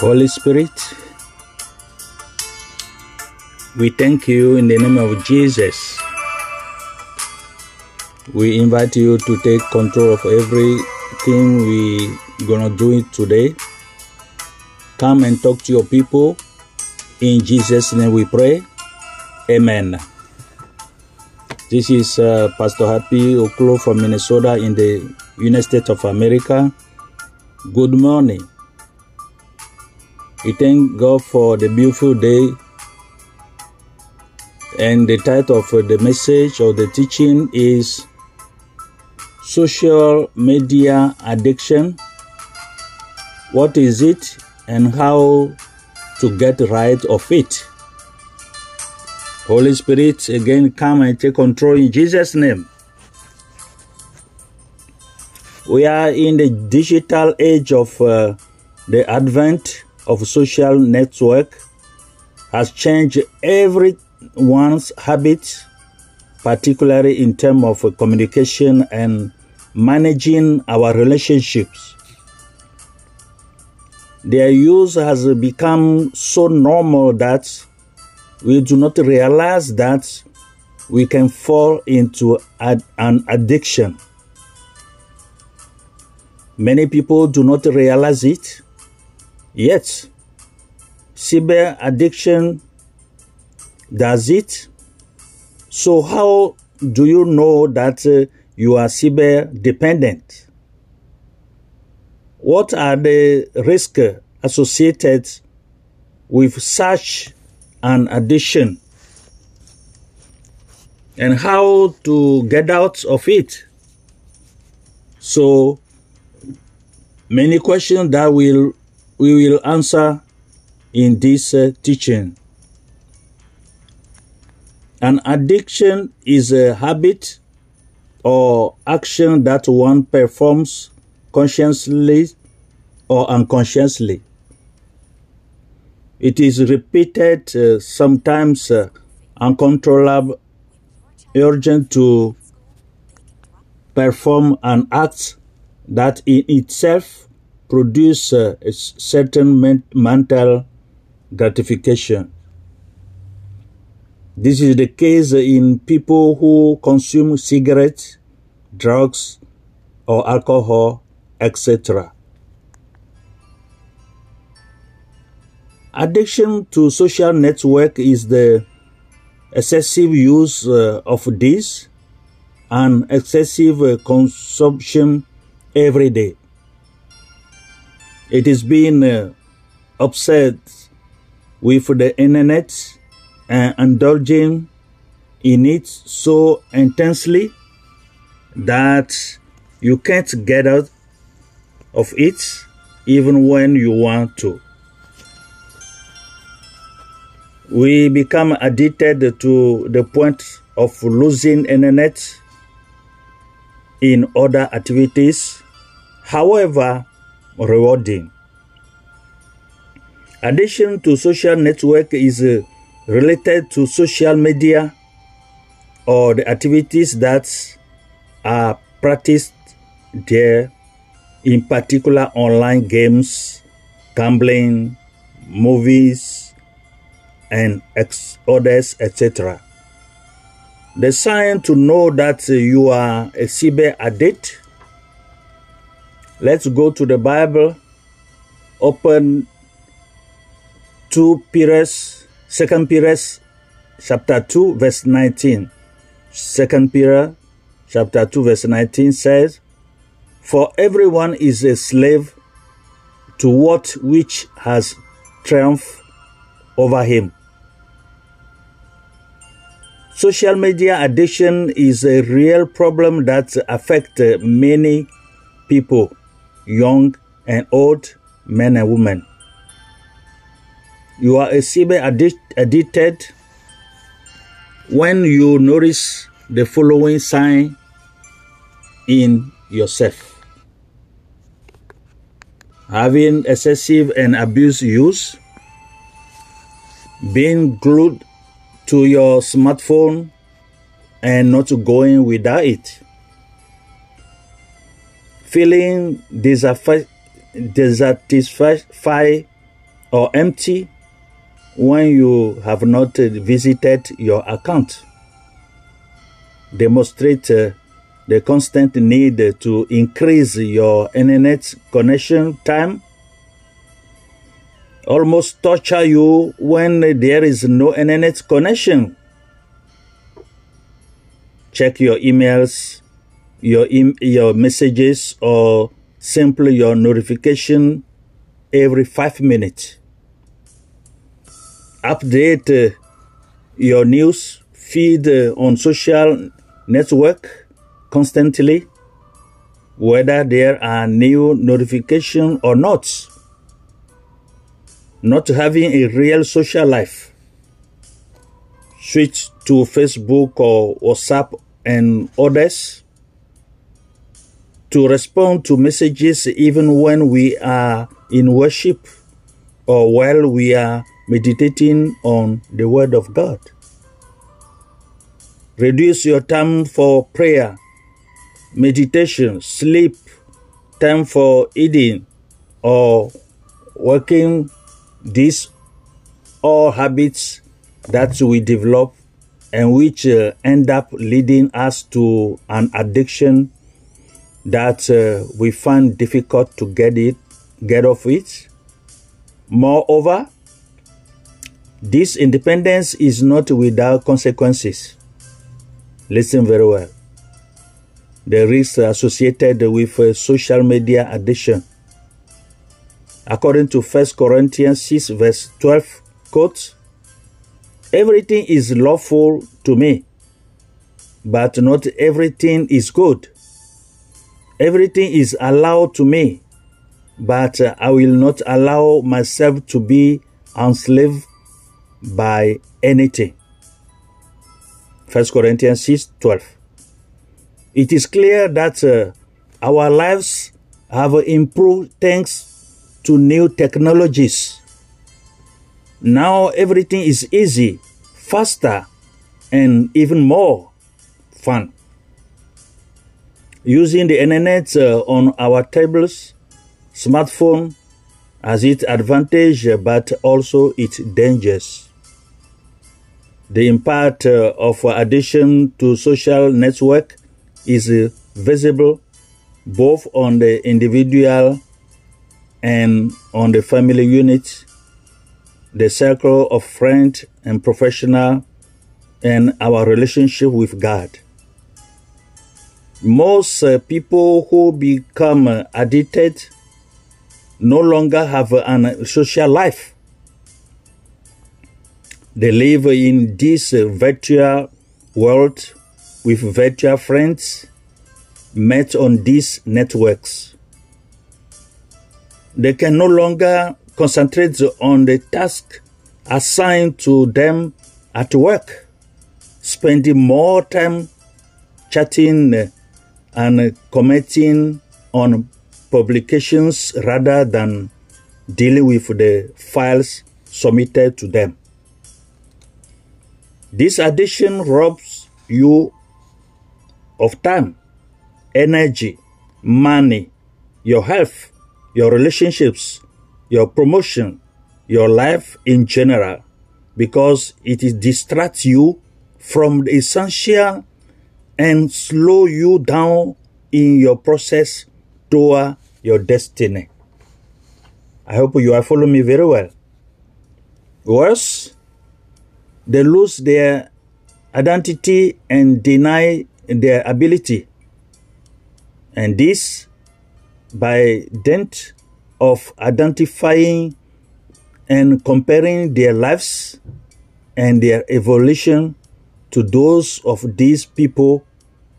Holy Spirit, we thank you in the name of Jesus. We invite you to take control of everything we gonna do it today. Come and talk to your people. In Jesus' name we pray. Amen. This is uh, Pastor Happy Oklo from Minnesota in the United States of America. Good morning. We thank God for the beautiful day. And the title of the message or the teaching is Social Media Addiction. What is it and how to get right of it? Holy Spirit, again, come and take control in Jesus' name. We are in the digital age of uh, the advent of social network has changed everyone's habits, particularly in terms of communication and managing our relationships. Their use has become so normal that we do not realize that we can fall into ad- an addiction. Many people do not realize it, yet, cyber addiction does it. So, how do you know that uh, you are cyber dependent? What are the risks associated with such an addiction and how to get out of it. So many questions that will we will answer in this uh, teaching. An addiction is a habit or action that one performs consciously or unconsciously. It is repeated, uh, sometimes uh, uncontrollable, urgent to perform an act that in itself produce a certain mental gratification. This is the case in people who consume cigarettes, drugs, or alcohol, etc. Addiction to social network is the excessive use uh, of this and excessive uh, consumption every day. It is being uh, upset with the internet and indulging in it so intensely that you can't get out of it even when you want to. We become addicted to the point of losing internet in other activities, however rewarding. Addition to social network is uh, related to social media or the activities that are practiced there, in particular online games, gambling, movies, and ex- others, etc. The sign to know that uh, you are a cyber addict. Let's go to the Bible. Open 2 Peter, 2 Peter chapter 2 verse 19. 2 Peter chapter 2 verse 19 says, For everyone is a slave to what which has triumphed over him. Social media addiction is a real problem that affects many people, young and old, men and women. You are a cyber addicted. When you notice the following sign in yourself. Having excessive and abuse use, being glued to your smartphone and not going without it, feeling dissatisfied or empty when you have not visited your account. Demonstrate uh, the constant need to increase your internet connection time. Almost torture you when there is no internet connection. Check your emails, your, your messages, or simply your notification every five minutes. Update uh, your news feed uh, on social network constantly, whether there are new notifications or not. Not having a real social life. Switch to Facebook or WhatsApp and others to respond to messages even when we are in worship or while we are meditating on the Word of God. Reduce your time for prayer, meditation, sleep, time for eating, or working. These all habits that we develop and which uh, end up leading us to an addiction that uh, we find difficult to get it get off it. Moreover, this independence is not without consequences. Listen very well. The risks associated with uh, social media addiction. According to 1 Corinthians 6, verse 12, quote, Everything is lawful to me, but not everything is good. Everything is allowed to me, but uh, I will not allow myself to be enslaved by anything. 1 Corinthians 6 12. It is clear that uh, our lives have improved thanks to new technologies. Now everything is easy, faster, and even more fun. Using the internet uh, on our tables, smartphone has its advantage but also its dangers. The impact uh, of addiction to social network is uh, visible both on the individual and on the family unit, the circle of friends and professional, and our relationship with God. Most uh, people who become uh, addicted no longer have a social life. They live in this virtual world with virtual friends met on these networks. They can no longer concentrate on the task assigned to them at work, spending more time chatting and commenting on publications rather than dealing with the files submitted to them. This addition robs you of time, energy, money, your health, your relationships, your promotion, your life in general, because it distracts you from the essential and slow you down in your process toward your destiny. I hope you are following me very well. Worse, they lose their identity and deny their ability. And this by dint of identifying and comparing their lives and their evolution to those of these people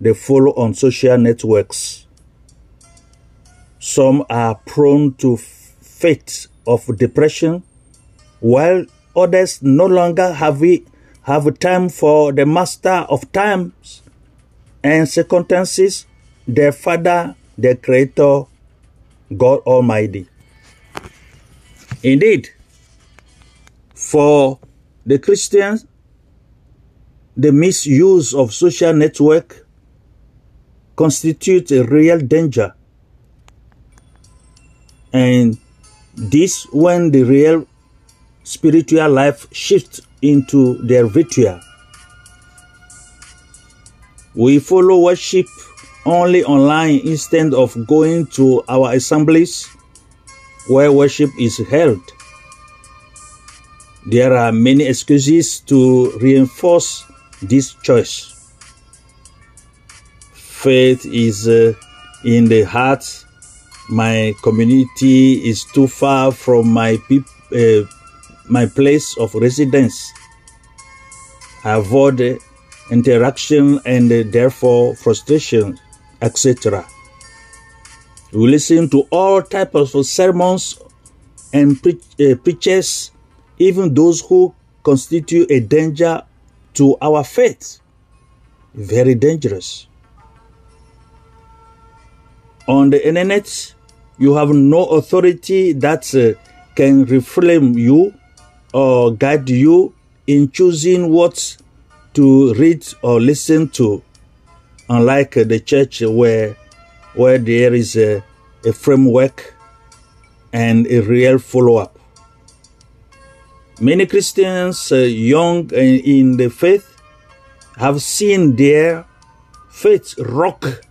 they follow on social networks. Some are prone to fits of depression, while others no longer have, have time for the master of times and circumstances, their Father, their Creator, God Almighty. Indeed, for the Christians, the misuse of social network constitutes a real danger and this when the real spiritual life shifts into their ritual. We follow worship only online instead of going to our assemblies where worship is held. There are many excuses to reinforce this choice. Faith is uh, in the heart. My community is too far from my uh, my place of residence. I Avoid interaction and uh, therefore frustration, etc. We listen to all types of sermons and pre- uh, preachers, even those who constitute a danger to our faith. Very dangerous. On the internet, you have no authority that uh, can reframe you or guide you in choosing what to read or listen to, unlike the church where, where there is a, a framework and a real follow up. Many Christians, uh, young in the faith, have seen their faith rock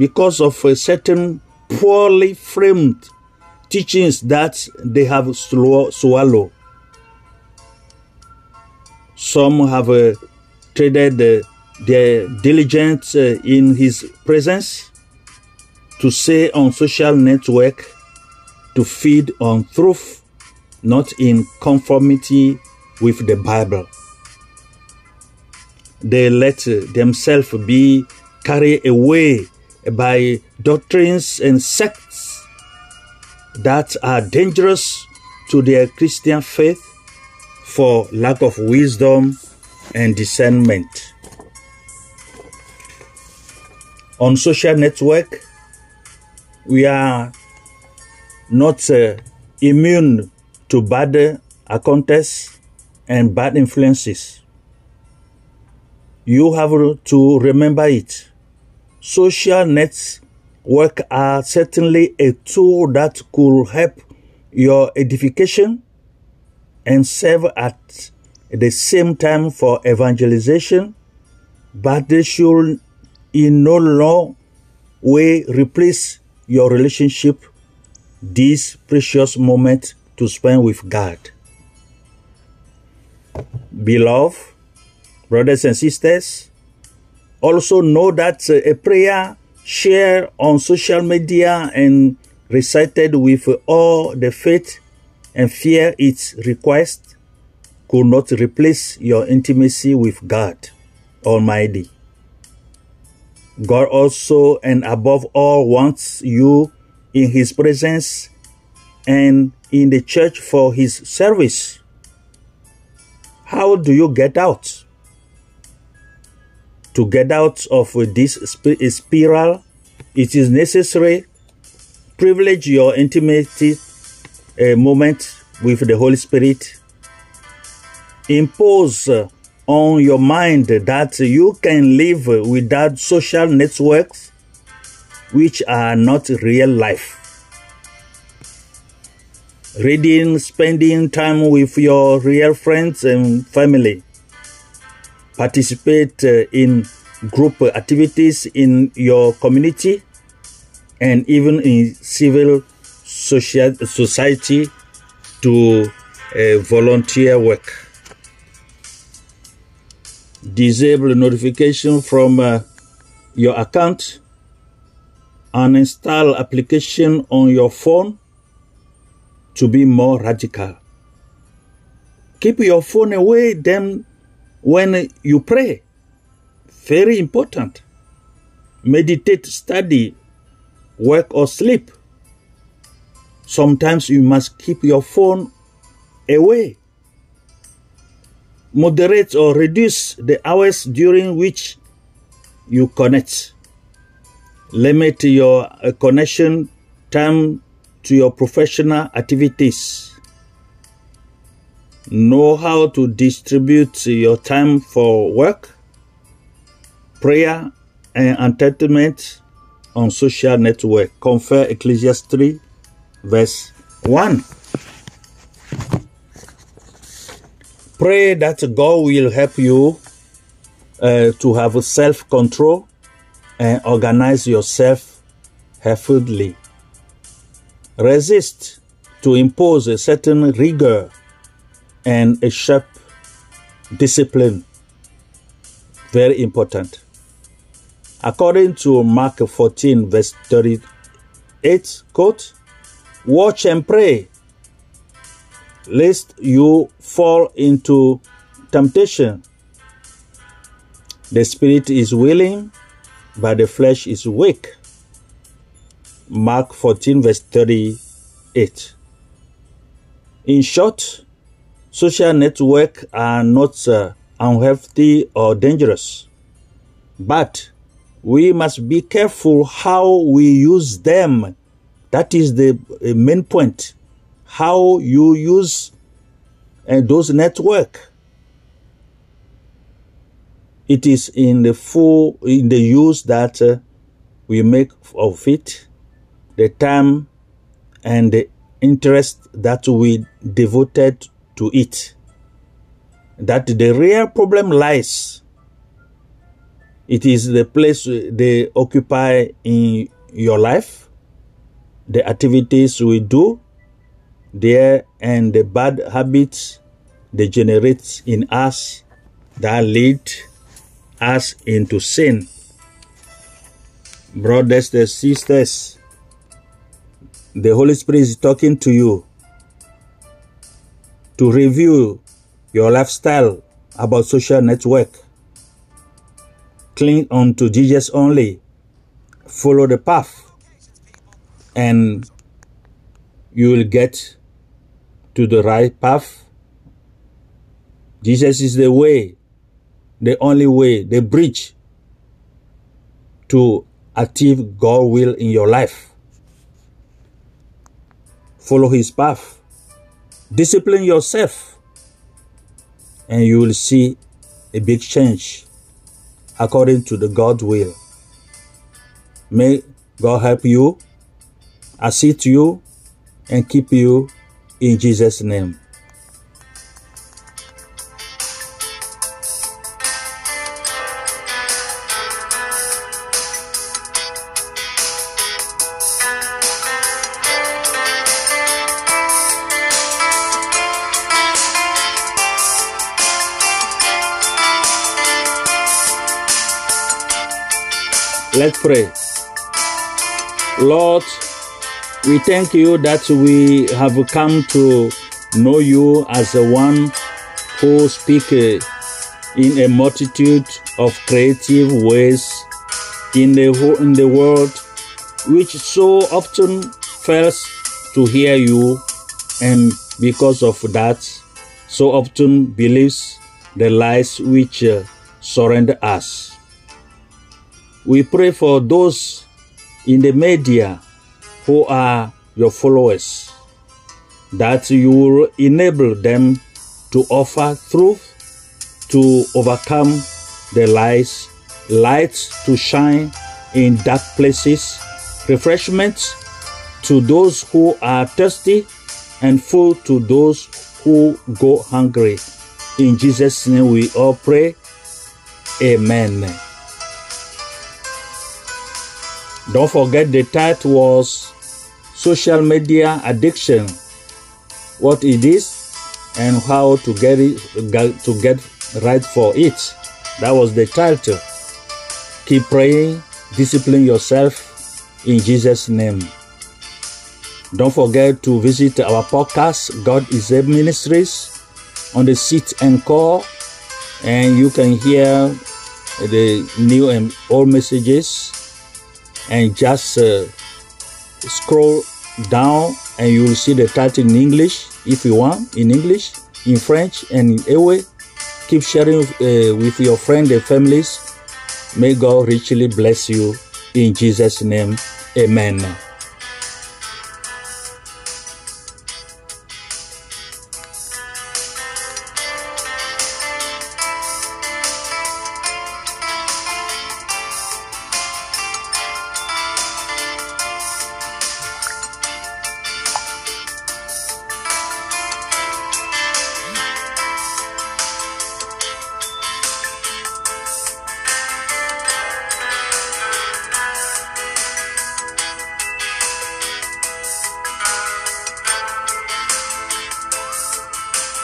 because of a certain poorly framed teachings that they have swallowed. Some have uh, traded uh, their diligence uh, in his presence to say on social network to feed on truth, not in conformity with the Bible. They let themselves be carried away by doctrines and sects that are dangerous to their Christian faith for lack of wisdom and discernment. On social network, we are not uh, immune to bad accounts and bad influences. You have to remember it. Social network are certainly a tool that could help your edification and serve at the same time for evangelization, but they should in no law way replace your relationship, this precious moment to spend with God. Beloved, brothers and sisters, also know that uh, a prayer shared on social media and recited with all the faith and fear its request could not replace your intimacy with God Almighty. God also and above all wants you in His presence and in the church for His service. How do you get out? To get out of this spiral, it is necessary privilege your intimacy a moment with the Holy Spirit. Impose uh, on your mind that you can live without social networks which are not real life. Reading, spending time with your real friends and family. Participate in group activities in your community and even in civil social, society to uh, volunteer work. Disable notification from uh, your account. Uninstall application on your phone to be more radical. Keep your phone away then when you pray. Very important. Meditate, study, work or sleep. Sometimes you must keep your phone away. Moderate or reduce the hours during which you connect. Limit your connection time to your professional activities. Know how to distribute your time for work, prayer, and entertainment on social network. Confer Ecclesiastes 3 verse 1. Pray that God will help you uh, to have self control and organize yourself healthily. Resist to impose a certain rigor and a sharp discipline. Very important. According to Mark 14, verse 38, quote, Watch and pray, lest you fall into temptation. The spirit is willing, but the flesh is weak. Mark 14, verse 38. In short, social networks are not uh, unhealthy or dangerous, but we must be careful how we use them. That is the main point. How you use uh, those network. It is in the full in the use that uh, we make of it, the time and the interest that we devoted to it. That the real problem lies. It is the place they occupy in your life, the activities we do there, and the bad habits they generate in us that lead us into sin. Brothers and sisters, the Holy Spirit is talking to you to review your lifestyle about social network. Cling on to Jesus only. Follow the path. And you will get to the right path. Jesus is the way, the only way, the bridge to achieve God's will in your life. Follow his path. Discipline yourself, and you will see a big change according to the God will. May God help you, assist you, and keep you in Jesus' name. Let's pray. Lord, we thank you that we have come to know you as the one who speaks in a multitude of creative ways in the, in the world, which so often fails to hear you, and because of that, so often believes the lies which uh, surrender us. We pray for those in the media who are your followers that you will enable them to offer truth to overcome the lies, light to shine in dark places, refreshment to those who are thirsty, and food to those who go hungry. In Jesus' name we all pray. Amen. Don't forget the title was Social Media Addiction. What it is and how to get it to get right for it. That was the title. Keep praying, discipline yourself in Jesus' name. Don't forget to visit our podcast, God is a Ministries, on the seat and call, and you can hear the new and old messages and just uh, scroll down and you will see the title in English if you want, in English, in French, and in Ewe. Keep sharing uh, with your friends and families. May God richly bless you in Jesus' name. Amen.